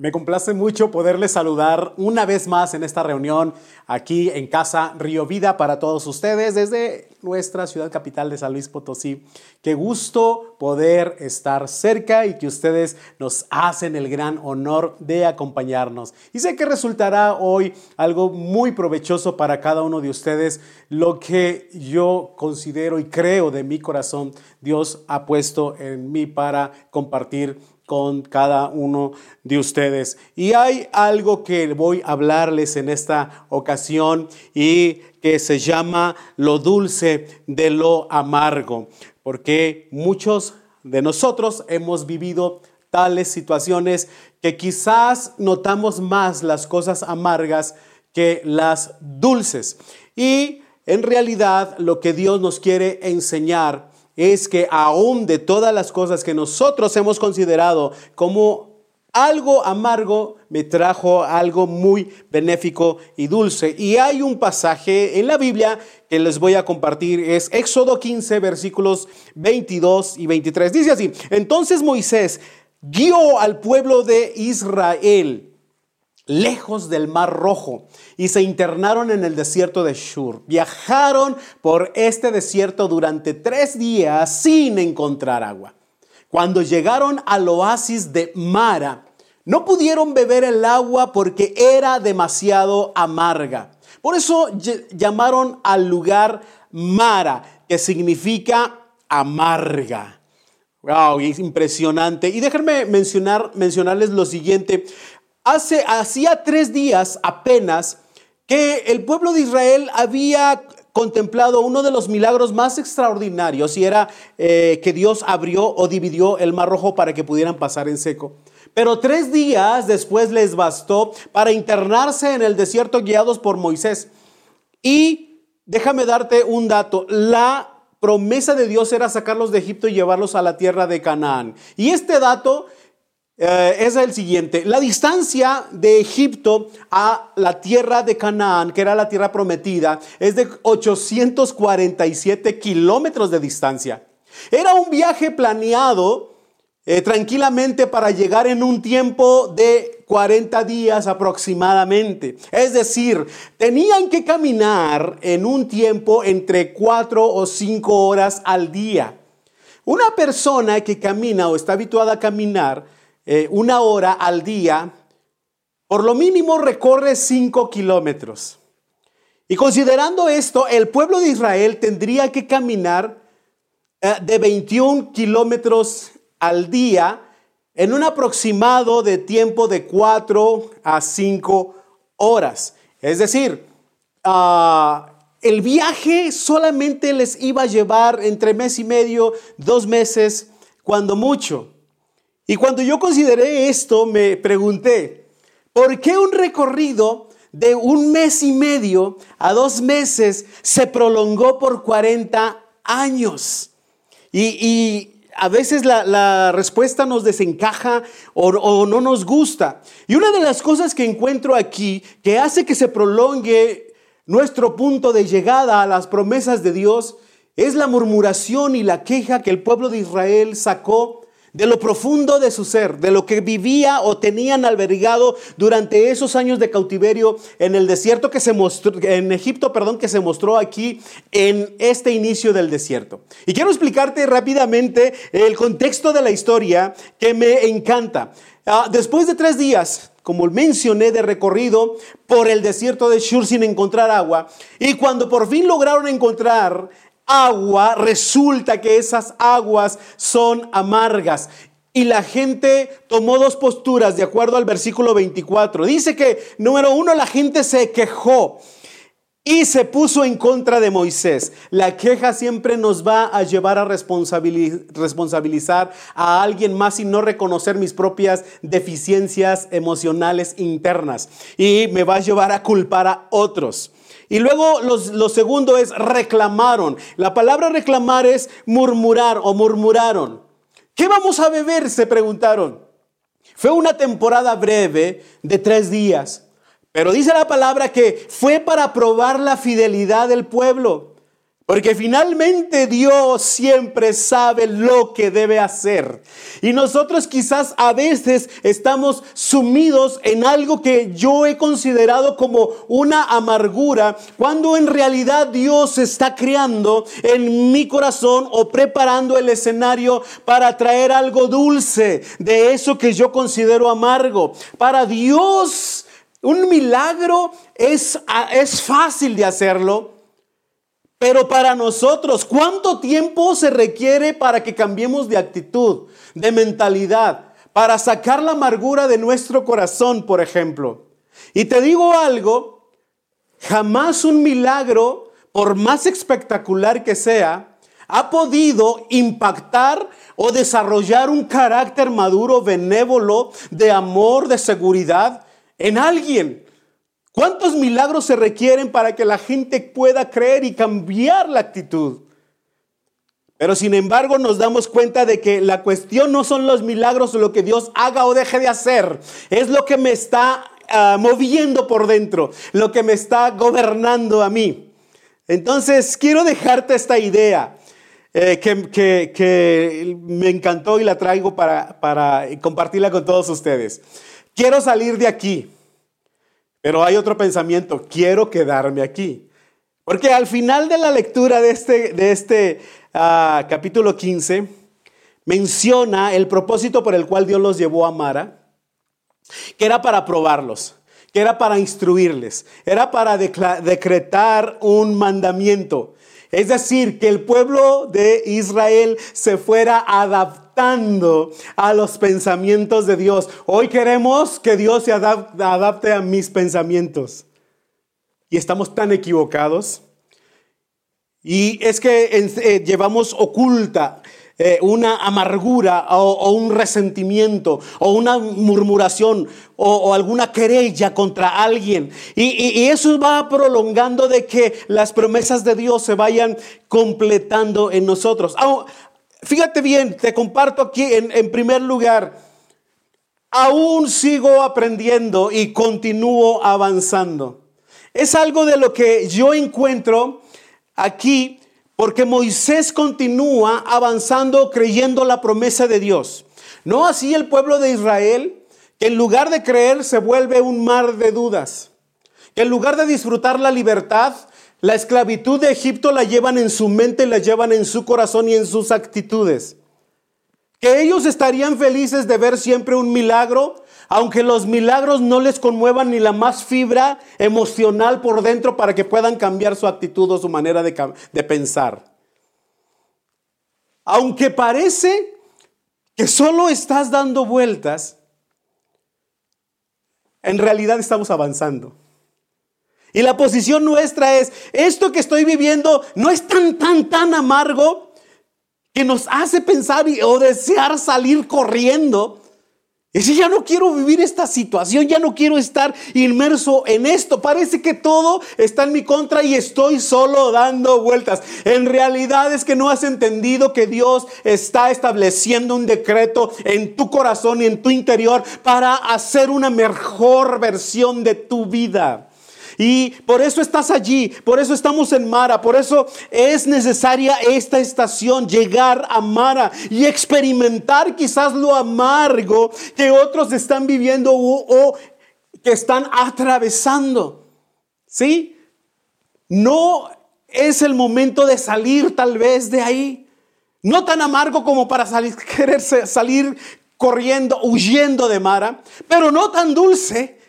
Me complace mucho poderles saludar una vez más en esta reunión aquí en Casa Río Vida para todos ustedes desde nuestra ciudad capital de San Luis Potosí. Qué gusto poder estar cerca y que ustedes nos hacen el gran honor de acompañarnos. Y sé que resultará hoy algo muy provechoso para cada uno de ustedes, lo que yo considero y creo de mi corazón Dios ha puesto en mí para compartir con cada uno de ustedes. Y hay algo que voy a hablarles en esta ocasión y que se llama lo dulce de lo amargo, porque muchos de nosotros hemos vivido tales situaciones que quizás notamos más las cosas amargas que las dulces. Y en realidad lo que Dios nos quiere enseñar es que aún de todas las cosas que nosotros hemos considerado como algo amargo, me trajo algo muy benéfico y dulce. Y hay un pasaje en la Biblia que les voy a compartir, es Éxodo 15, versículos 22 y 23. Dice así, entonces Moisés guió al pueblo de Israel lejos del Mar Rojo y se internaron en el desierto de Shur. Viajaron por este desierto durante tres días sin encontrar agua. Cuando llegaron al oasis de Mara, no pudieron beber el agua porque era demasiado amarga. Por eso llamaron al lugar Mara, que significa amarga. Wow, es impresionante. Y déjenme mencionar, mencionarles lo siguiente. Hace, hacía tres días apenas que el pueblo de Israel había contemplado uno de los milagros más extraordinarios y era eh, que Dios abrió o dividió el mar rojo para que pudieran pasar en seco. Pero tres días después les bastó para internarse en el desierto guiados por Moisés. Y déjame darte un dato, la promesa de Dios era sacarlos de Egipto y llevarlos a la tierra de Canaán. Y este dato eh, es el siguiente. La distancia de Egipto a la tierra de Canaán, que era la tierra prometida, es de 847 kilómetros de distancia. Era un viaje planeado eh, tranquilamente para llegar en un tiempo de 40 días aproximadamente. Es decir, tenían que caminar en un tiempo entre 4 o 5 horas al día. Una persona que camina o está habituada a caminar, eh, una hora al día, por lo mínimo recorre 5 kilómetros. Y considerando esto, el pueblo de Israel tendría que caminar eh, de 21 kilómetros al día en un aproximado de tiempo de 4 a 5 horas. Es decir, ah, el viaje solamente les iba a llevar entre mes y medio, dos meses, cuando mucho. Y cuando yo consideré esto, me pregunté, ¿por qué un recorrido de un mes y medio a dos meses se prolongó por 40 años? Y, a veces la, respuesta nos desencaja o, no nos gusta. Y una de las cosas que encuentro aquí que hace que se prolongue nuestro punto de llegada a las promesas de Dios es la murmuración y la queja que el pueblo de Israel sacó de lo profundo de su ser, de lo que vivía o tenían albergado durante esos años de cautiverio en el desierto que se mostró, en Egipto, perdón, que se mostró aquí en este inicio del desierto. Y quiero explicarte rápidamente el contexto de la historia que me encanta. Ah, después de tres días, como mencioné, de recorrido por el desierto de Shur sin encontrar agua, y cuando por fin lograron encontrar agua, resulta que esas aguas son amargas. Y la gente tomó dos posturas de acuerdo al versículo 24. Dice que, número uno, la gente se quejó y se puso en contra de Moisés. La queja siempre nos va a llevar a responsabilizar a alguien más y no reconocer mis propias deficiencias emocionales internas. Y me va a llevar a culpar a otros. Y luego lo segundo es reclamaron. La palabra reclamar es murmurar o murmuraron. ¿Qué vamos a beber? Se preguntaron. Fue una temporada breve de tres días. Pero dice la palabra que fue para probar la fidelidad del pueblo. Porque finalmente Dios siempre sabe lo que debe hacer. Y nosotros quizás a veces estamos sumidos en algo que yo he considerado como una amargura, cuando en realidad Dios está creando en mi corazón o preparando el escenario para traer algo dulce de eso que yo considero amargo. Para Dios, un milagro es, es fácil de hacerlo pero para nosotros, ¿cuánto tiempo se requiere para que cambiemos de actitud, de mentalidad, para sacar la amargura de nuestro corazón, por ejemplo? Y te digo algo, jamás un milagro, por más espectacular que sea, ha podido impactar o desarrollar un carácter maduro, benévolo, de amor, de seguridad en alguien. ¿Cuántos milagros se requieren para que la gente pueda creer y cambiar la actitud? Pero sin embargo nos damos cuenta de que la cuestión no son los milagros o lo que Dios haga o deje de hacer. Es lo que me está ah, moviendo por dentro, lo que me está gobernando a mí. Entonces quiero dejarte esta idea eh, que, me encantó y la traigo para, para compartirla con todos ustedes. Quiero salir de aquí pero hay otro pensamiento, quiero quedarme aquí. Porque al final de la lectura de este, de este ah, capítulo 15, menciona el propósito por el cual Dios los llevó a Mara, que era para probarlos, que era para instruirles, era para decretar un mandamiento. Es decir, que el pueblo de Israel se fuera adaptando a los pensamientos de Dios. Hoy queremos que Dios se adapte a mis pensamientos. Y estamos tan equivocados. Y es que eh, llevamos oculta eh, una amargura o, un resentimiento o una murmuración o, alguna querella contra alguien. Y, eso va prolongando de que las promesas de Dios se vayan completando en nosotros. Fíjate bien, te comparto aquí en, primer lugar. Aún sigo aprendiendo y continúo avanzando. Es algo de lo que yo encuentro aquí porque Moisés continúa avanzando creyendo la promesa de Dios. No así el pueblo de Israel, que en lugar de creer se vuelve un mar de dudas. Que en lugar de disfrutar la libertad, la esclavitud de Egipto la llevan en su mente, la llevan en su corazón y en sus actitudes. Que ellos estarían felices de ver siempre un milagro, aunque los milagros no les conmuevan ni la más fibra emocional por dentro para que puedan cambiar su actitud o su manera de, pensar. Aunque parece que solo estás dando vueltas, en realidad estamos avanzando. Y la posición nuestra es, esto que estoy viviendo no es tan, tan, tan amargo que nos hace pensar o desear salir corriendo y si ya no quiero vivir esta situación, ya no quiero estar inmerso en esto. Parece que todo está en mi contra y estoy solo dando vueltas. En realidad es que no has entendido que Dios está estableciendo un decreto en tu corazón y en tu interior para hacer una mejor versión de tu vida. Y por eso estás allí, por eso estamos en Mara, por eso es necesaria esta estación, llegar a Mara y experimentar quizás lo amargo que otros están viviendo o, que están atravesando. ¿Sí? No es el momento de salir tal vez de ahí. No tan amargo como para salir, querer salir corriendo, huyendo de Mara, pero no tan dulce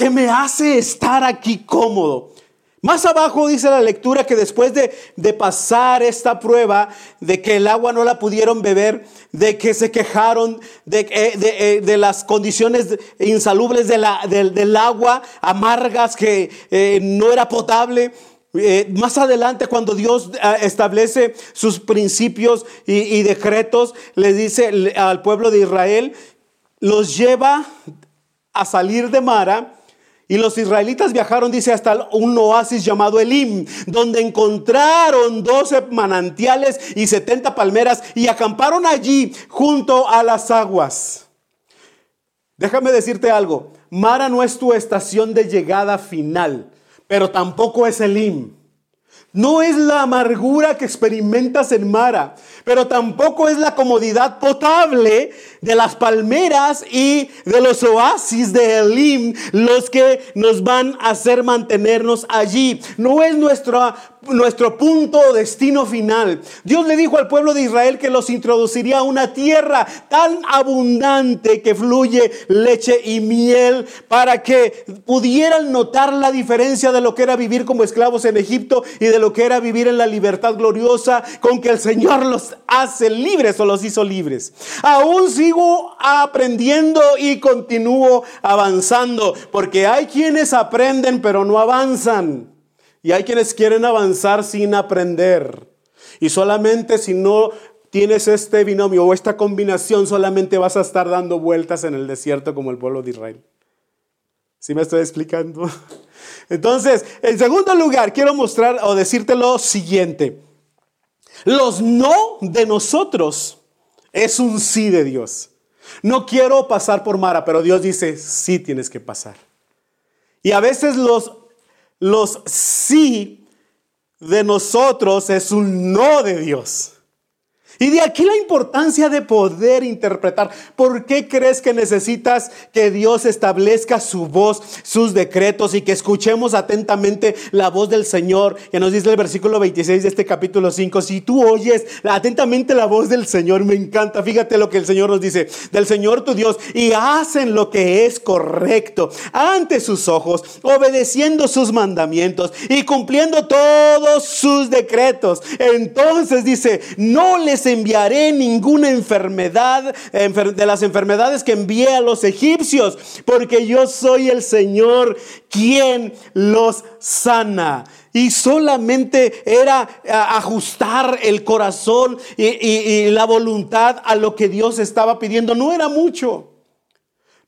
que me hace estar aquí cómodo. Más abajo dice la lectura que después de, pasar esta prueba, de que el agua no la pudieron beber, de que se quejaron de, eh, de, las condiciones insalubres del agua, amargas, que eh, no era potable. Eh, más adelante, cuando Dios establece sus principios y, y decretos, le dice al pueblo de Israel, los lleva a salir de Mara y los israelitas viajaron, dice, hasta un oasis llamado Elim, donde encontraron 12 manantiales y 70 palmeras y acamparon allí junto a las aguas. Déjame decirte algo, Mara no es tu estación de llegada final, pero tampoco es Elim. No es la amargura que experimentas en Mara, pero tampoco es la comodidad potable de las palmeras y de los oasis de Elim los que nos van a hacer mantenernos allí. No es nuestro punto o destino final. Dios le dijo al pueblo de Israel que los introduciría a una tierra tan abundante que fluye leche y miel para que pudieran notar la diferencia de lo que era vivir como esclavos en Egipto y de lo que era vivir en la libertad gloriosa con que el Señor los hace libres o los hizo libres. Aún sigo aprendiendo y continúo avanzando porque hay quienes aprenden pero no avanzan. Y hay quienes quieren avanzar sin aprender. Y solamente si no tienes este binomio o esta combinación, solamente vas a estar dando vueltas en el desierto como el pueblo de Israel. ¿Sí me estoy explicando? Entonces, en segundo lugar, quiero mostrar o decirte lo siguiente. Los no de nosotros es un sí de Dios. No quiero pasar por Mara, pero Dios dice, sí tienes que pasar. Y a veces los los sí de nosotros es un no de Dios. Y de aquí la importancia de poder interpretar. ¿Por qué crees que necesitas que Dios establezca su voz, sus decretos y que escuchemos atentamente la voz del Señor? Que nos dice el versículo 26 de este capítulo 5. Si tú oyes atentamente la voz del Señor, me encanta. Fíjate lo que el Señor nos dice. Del Señor tu Dios y hacen lo que es correcto ante sus ojos, obedeciendo sus mandamientos y cumpliendo todos sus decretos. Entonces dice, no les enviaré ninguna enfermedad de las enfermedades que envié a los egipcios, porque yo soy el Señor quien los sana. Y solamente era ajustar el corazón y, y la voluntad a lo que Dios estaba pidiendo. No era mucho.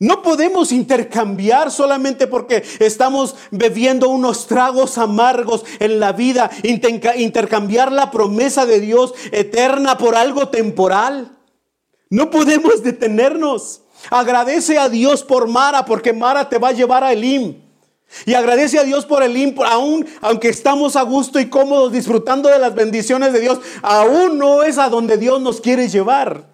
No podemos intercambiar solamente porque estamos bebiendo unos tragos amargos en la vida, intercambiar la promesa de Dios eterna por algo temporal. No podemos detenernos. Agradece a Dios por Mara, porque Mara te va a llevar a Elim. Y agradece a Dios por Elim, aún aunque estamos a gusto y cómodos disfrutando de las bendiciones de Dios, aún no es a donde Dios nos quiere llevar.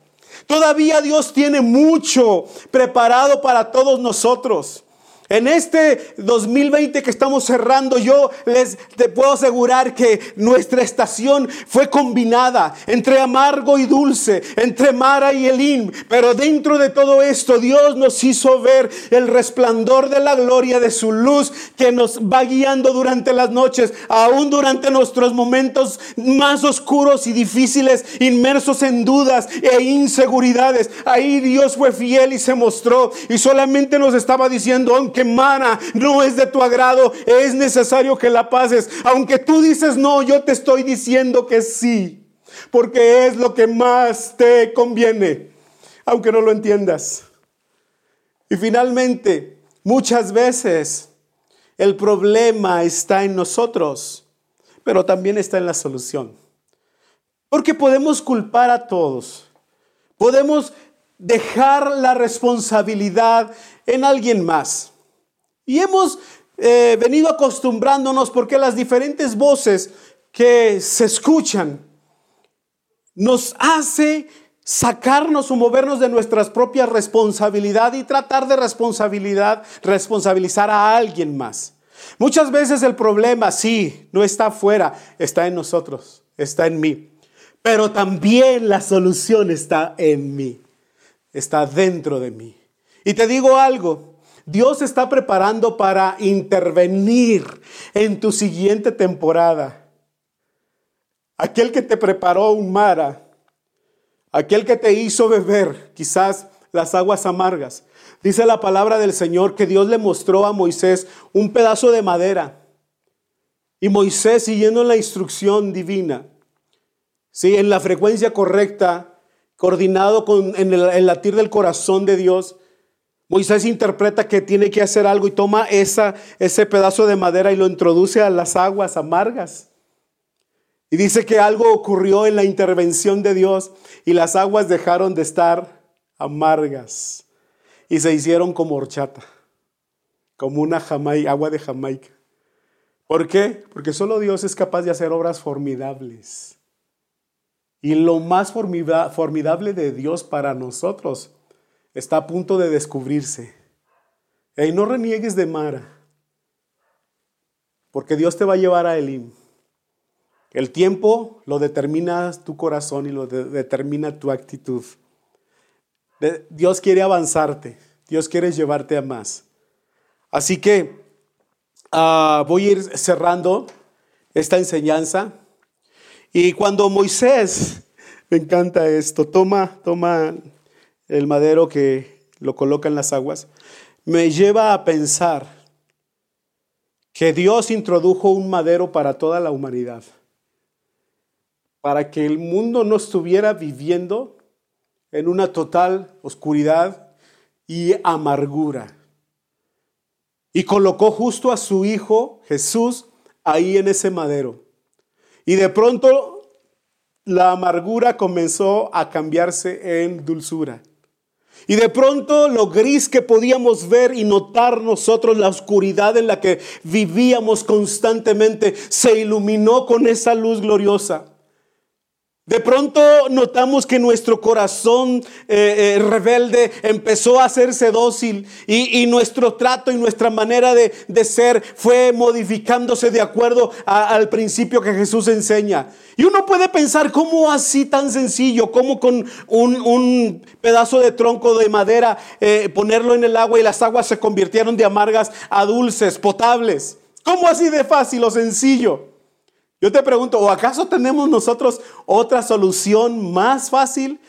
Todavía Dios tiene mucho preparado para todos nosotros. En este 2020 que estamos cerrando, yo les te puedo asegurar que nuestra estación fue combinada entre amargo y dulce, entre Mara y Elín. Pero dentro de todo esto, Dios nos hizo ver el resplandor de la gloria de su luz que nos va guiando durante las noches, aún durante nuestros momentos más oscuros y difíciles, inmersos en dudas e inseguridades. Ahí Dios fue fiel y se mostró y solamente nos estaba diciendo, aunque no es de tu agrado, es necesario que la pases. Aunque tú dices no, yo te estoy diciendo que sí, porque es lo que más te conviene, aunque no lo entiendas. Y finalmente, muchas veces el problema está en nosotros, pero también está en la solución. Porque podemos culpar a todos. Podemos dejar la responsabilidad en alguien más. Y hemos eh, venido acostumbrándonos porque las diferentes voces que se escuchan nos hace sacarnos o movernos de nuestras propias responsabilidad y tratar de responsabilidad, responsabilizar a alguien más. Muchas veces el problema, sí, no está afuera, está en nosotros, está en mí. Pero también la solución está en mí, está dentro de mí. Y te digo algo, Dios está preparando para intervenir en tu siguiente temporada. Aquel que te preparó un mara, aquel que te hizo beber quizás las aguas amargas. Dice la palabra del Señor que Dios le mostró a Moisés un pedazo de madera. Y Moisés, siguiendo la instrucción divina, ¿sí? en la frecuencia correcta, coordinado con en el latir del corazón de Dios, Moisés interpreta que tiene que hacer algo y toma esa, ese pedazo de madera y lo introduce a las aguas amargas. Y dice que algo ocurrió en la intervención de Dios y las aguas dejaron de estar amargas y se hicieron como horchata, como una agua de Jamaica. ¿Por qué? Porque solo Dios es capaz de hacer obras formidables. Y lo más formidable de Dios para nosotros está a punto de descubrirse. Y no reniegues de Mara, porque Dios te va a llevar a Elim. El tiempo lo determina tu corazón y lo determina tu actitud. Dios quiere avanzarte, Dios quiere llevarte a más. Así que ah, voy a ir cerrando esta enseñanza. Y cuando Moisés, me encanta esto, toma, toma el madero que lo coloca en las aguas, me lleva a pensar que Dios introdujo un madero para toda la humanidad, para que el mundo no estuviera viviendo en una total oscuridad y amargura. Y colocó justo a su Hijo Jesús ahí en ese madero. Y de pronto la amargura comenzó a cambiarse en dulzura. Y de pronto lo gris que podíamos ver y notar nosotros, la oscuridad en la que vivíamos constantemente, se iluminó con esa luz gloriosa. De pronto notamos que nuestro corazón eh, eh, rebelde empezó a hacerse dócil y, nuestro trato y nuestra manera de, ser fue modificándose de acuerdo al principio que Jesús enseña. Y uno puede pensar, ¿cómo así tan sencillo? ¿Cómo con un, pedazo de tronco de madera eh, ponerlo en el agua y las aguas se convirtieron de amargas a dulces, potables? ¿Cómo así de fácil o sencillo? Yo te pregunto, ¿o acaso tenemos nosotros otra solución más fácil?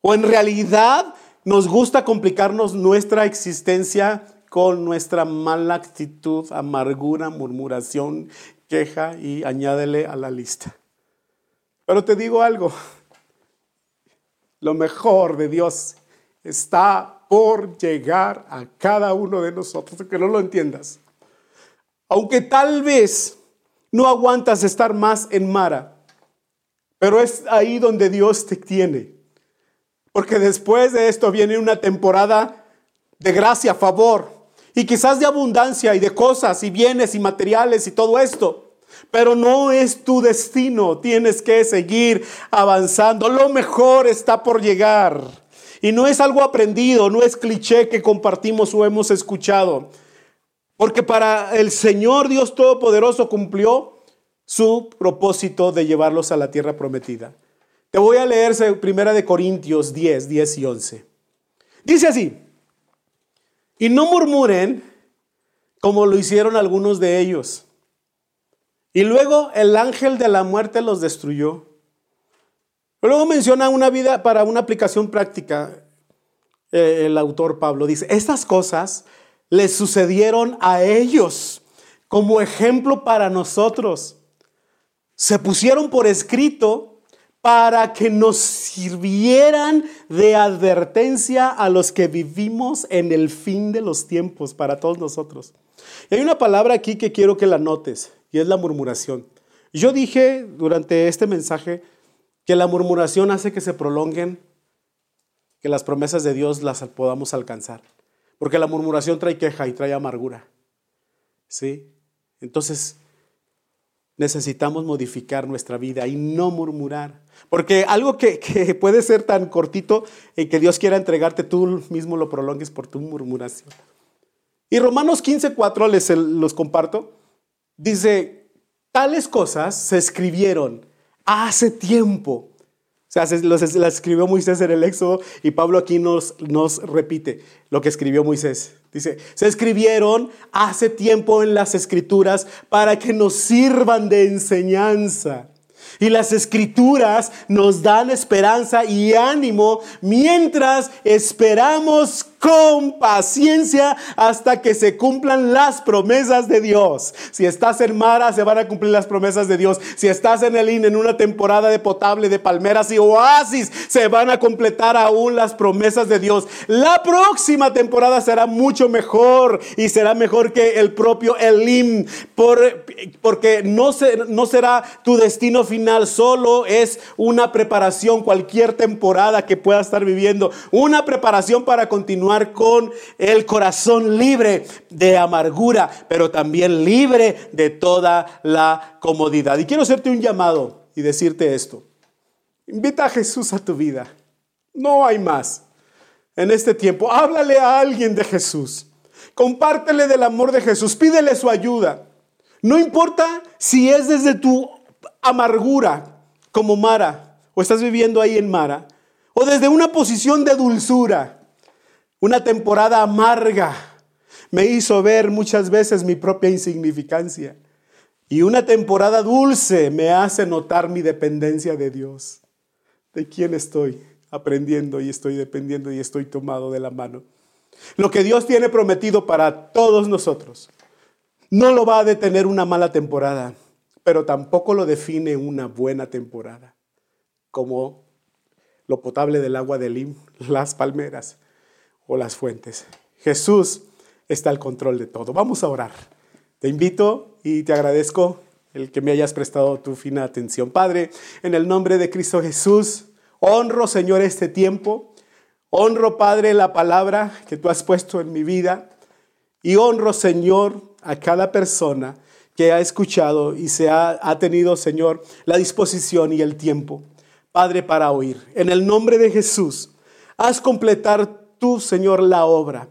¿O en realidad nos gusta complicarnos nuestra existencia con nuestra mala actitud, amargura, murmuración, queja y añádele a la lista? Pero te digo algo, lo mejor de Dios está por llegar a cada uno de nosotros, que no lo entiendas. Aunque tal vez no aguantas estar más en Mara. Pero es ahí donde Dios te tiene. Porque después de esto viene una temporada de gracia, favor, y quizás de abundancia y de cosas y bienes y materiales y todo esto. Pero no es tu destino, tienes que seguir avanzando. Lo mejor está por llegar. Y no es algo aprendido, no es cliché que compartimos o hemos escuchado. Porque para el Señor Dios Todopoderoso cumplió su propósito de llevarlos a la tierra prometida. Te voy a leer primera de Corintios 10, 10 y 11. Dice así, y no murmuren como lo hicieron algunos de ellos. Y luego el ángel de la muerte los destruyó. Luego menciona una vida para una aplicación práctica. Eh, el autor Pablo dice, estas cosas le sucedieron a ellos como ejemplo para nosotros. Se pusieron por escrito para que nos sirvieran de advertencia a los que vivimos en el fin de los tiempos, para todos nosotros. Y hay una palabra aquí que quiero que la notes, y es la murmuración. Yo dije durante este mensaje que la murmuración hace que se prolonguen, que las promesas de Dios las podamos alcanzar. Porque la murmuración trae queja y trae amargura. ¿Sí? Entonces, necesitamos modificar nuestra vida y no murmurar. Porque algo que, puede ser tan cortito y que Dios quiera entregarte, tú mismo lo prolongues por tu murmuración. Y Romanos 15:4 les los comparto. Dice, tales cosas se escribieron hace tiempo las escribió Moisés en el Éxodo y Pablo aquí nos, nos repite lo que escribió Moisés. Dice, se escribieron hace tiempo en las escrituras para que nos sirvan de enseñanza. Y las escrituras nos dan esperanza y ánimo mientras esperamos con paciencia hasta que se cumplan las promesas de Dios. Si estás en Mara, se van a cumplir las promesas de Dios. Si estás en el en una temporada de potable, de palmeras y oasis, se van a completar aún las promesas de Dios. La próxima temporada será mucho mejor y será mejor que el propio Elim, por, porque no, no será tu destino final, solo es una preparación, cualquier temporada que puedas estar viviendo, una preparación para continuar con el corazón libre de amargura, pero también libre de toda la comodidad. Y quiero hacerte un llamado y decirte esto. Invita a Jesús a tu vida. No hay más. En este tiempo, háblale a alguien de Jesús. Compártele del amor de Jesús. Pídele su ayuda. No importa si es desde tu amargura, como Mara, o estás viviendo ahí en Mara, o desde una posición de dulzura. Una temporada amarga me hizo ver muchas veces mi propia insignificancia. Y una temporada dulce me hace notar mi dependencia de Dios. ¿De quién estoy aprendiendo y estoy dependiendo y estoy tomado de la mano? Lo que Dios tiene prometido para todos nosotros no lo va a detener una mala temporada, pero tampoco lo define una buena temporada, como lo potable del agua de Lim, las palmeras o las fuentes. Jesús está al control de todo. Vamos a orar. Te invito y te agradezco el que me hayas prestado tu fina atención. Padre, en el nombre de Cristo Jesús, honro, Señor, este tiempo. Honro, Padre, la palabra que tú has puesto en mi vida. Y honro, Señor, a cada persona que ha escuchado y se ha, ha tenido, Señor, la disposición y el tiempo, Padre, para oír. En el nombre de Jesús, haz completar tú, Señor, la obra.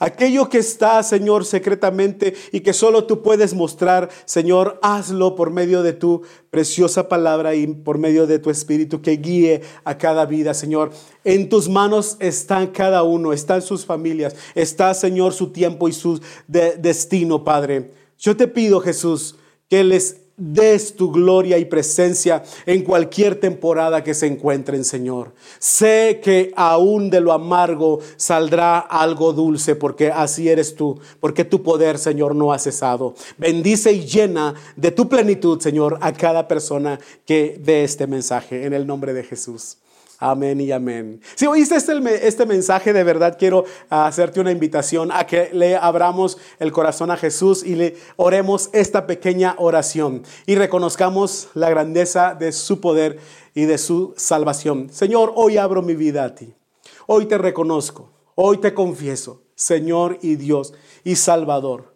Aquello que está, Señor, secretamente y que solo tú puedes mostrar, Señor, hazlo por medio de tu preciosa palabra y por medio de tu espíritu que guíe a cada vida, Señor. En tus manos están cada uno, están sus familias, está, Señor, su tiempo y su destino, Padre. Yo te pido, Jesús, que les des tu gloria y presencia en cualquier temporada que se encuentren, Señor. Sé que aún de lo amargo saldrá algo dulce, porque así eres tú, porque tu poder, Señor, no ha cesado. Bendice y llena de tu plenitud, Señor, a cada persona que ve este mensaje, en el nombre de Jesús. Amén y amén. Si oíste este, este, mensaje, de verdad quiero hacerte una invitación a que le abramos el corazón a Jesús y le oremos esta pequeña oración y reconozcamos la grandeza de su poder y de su salvación. Señor, hoy abro mi vida a ti. Hoy te reconozco. Hoy te confieso, Señor y Dios y Salvador.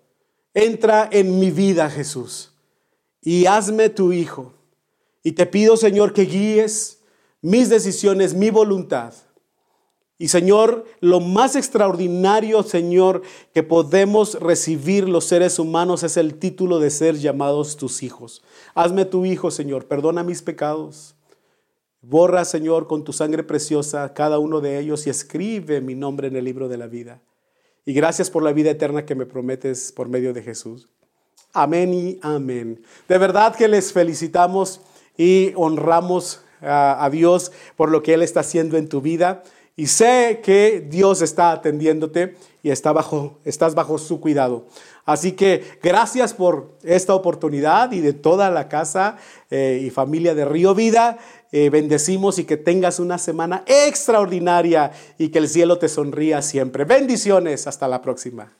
Entra en mi vida, Jesús, y hazme tu hijo. Y te pido, Señor, que guíes mis decisiones, mi voluntad. Y Señor, lo más extraordinario, Señor, que podemos recibir los seres humanos es el título de ser llamados tus hijos. Hazme tu hijo, Señor, perdona mis pecados. Borra, Señor, con tu sangre preciosa cada uno de ellos y escribe mi nombre en el libro de la vida. Y gracias por la vida eterna que me prometes por medio de Jesús. Amén y amén. De verdad que les felicitamos y honramos a, Dios por lo que Él está haciendo en tu vida. Y sé que Dios está atendiéndote y está bajo, estás bajo su cuidado. Así que gracias por esta oportunidad y de toda la casa eh, y familia de Río Vida. Eh, bendecimos y que tengas una semana extraordinaria y que el cielo te sonría siempre. Bendiciones. Hasta la próxima.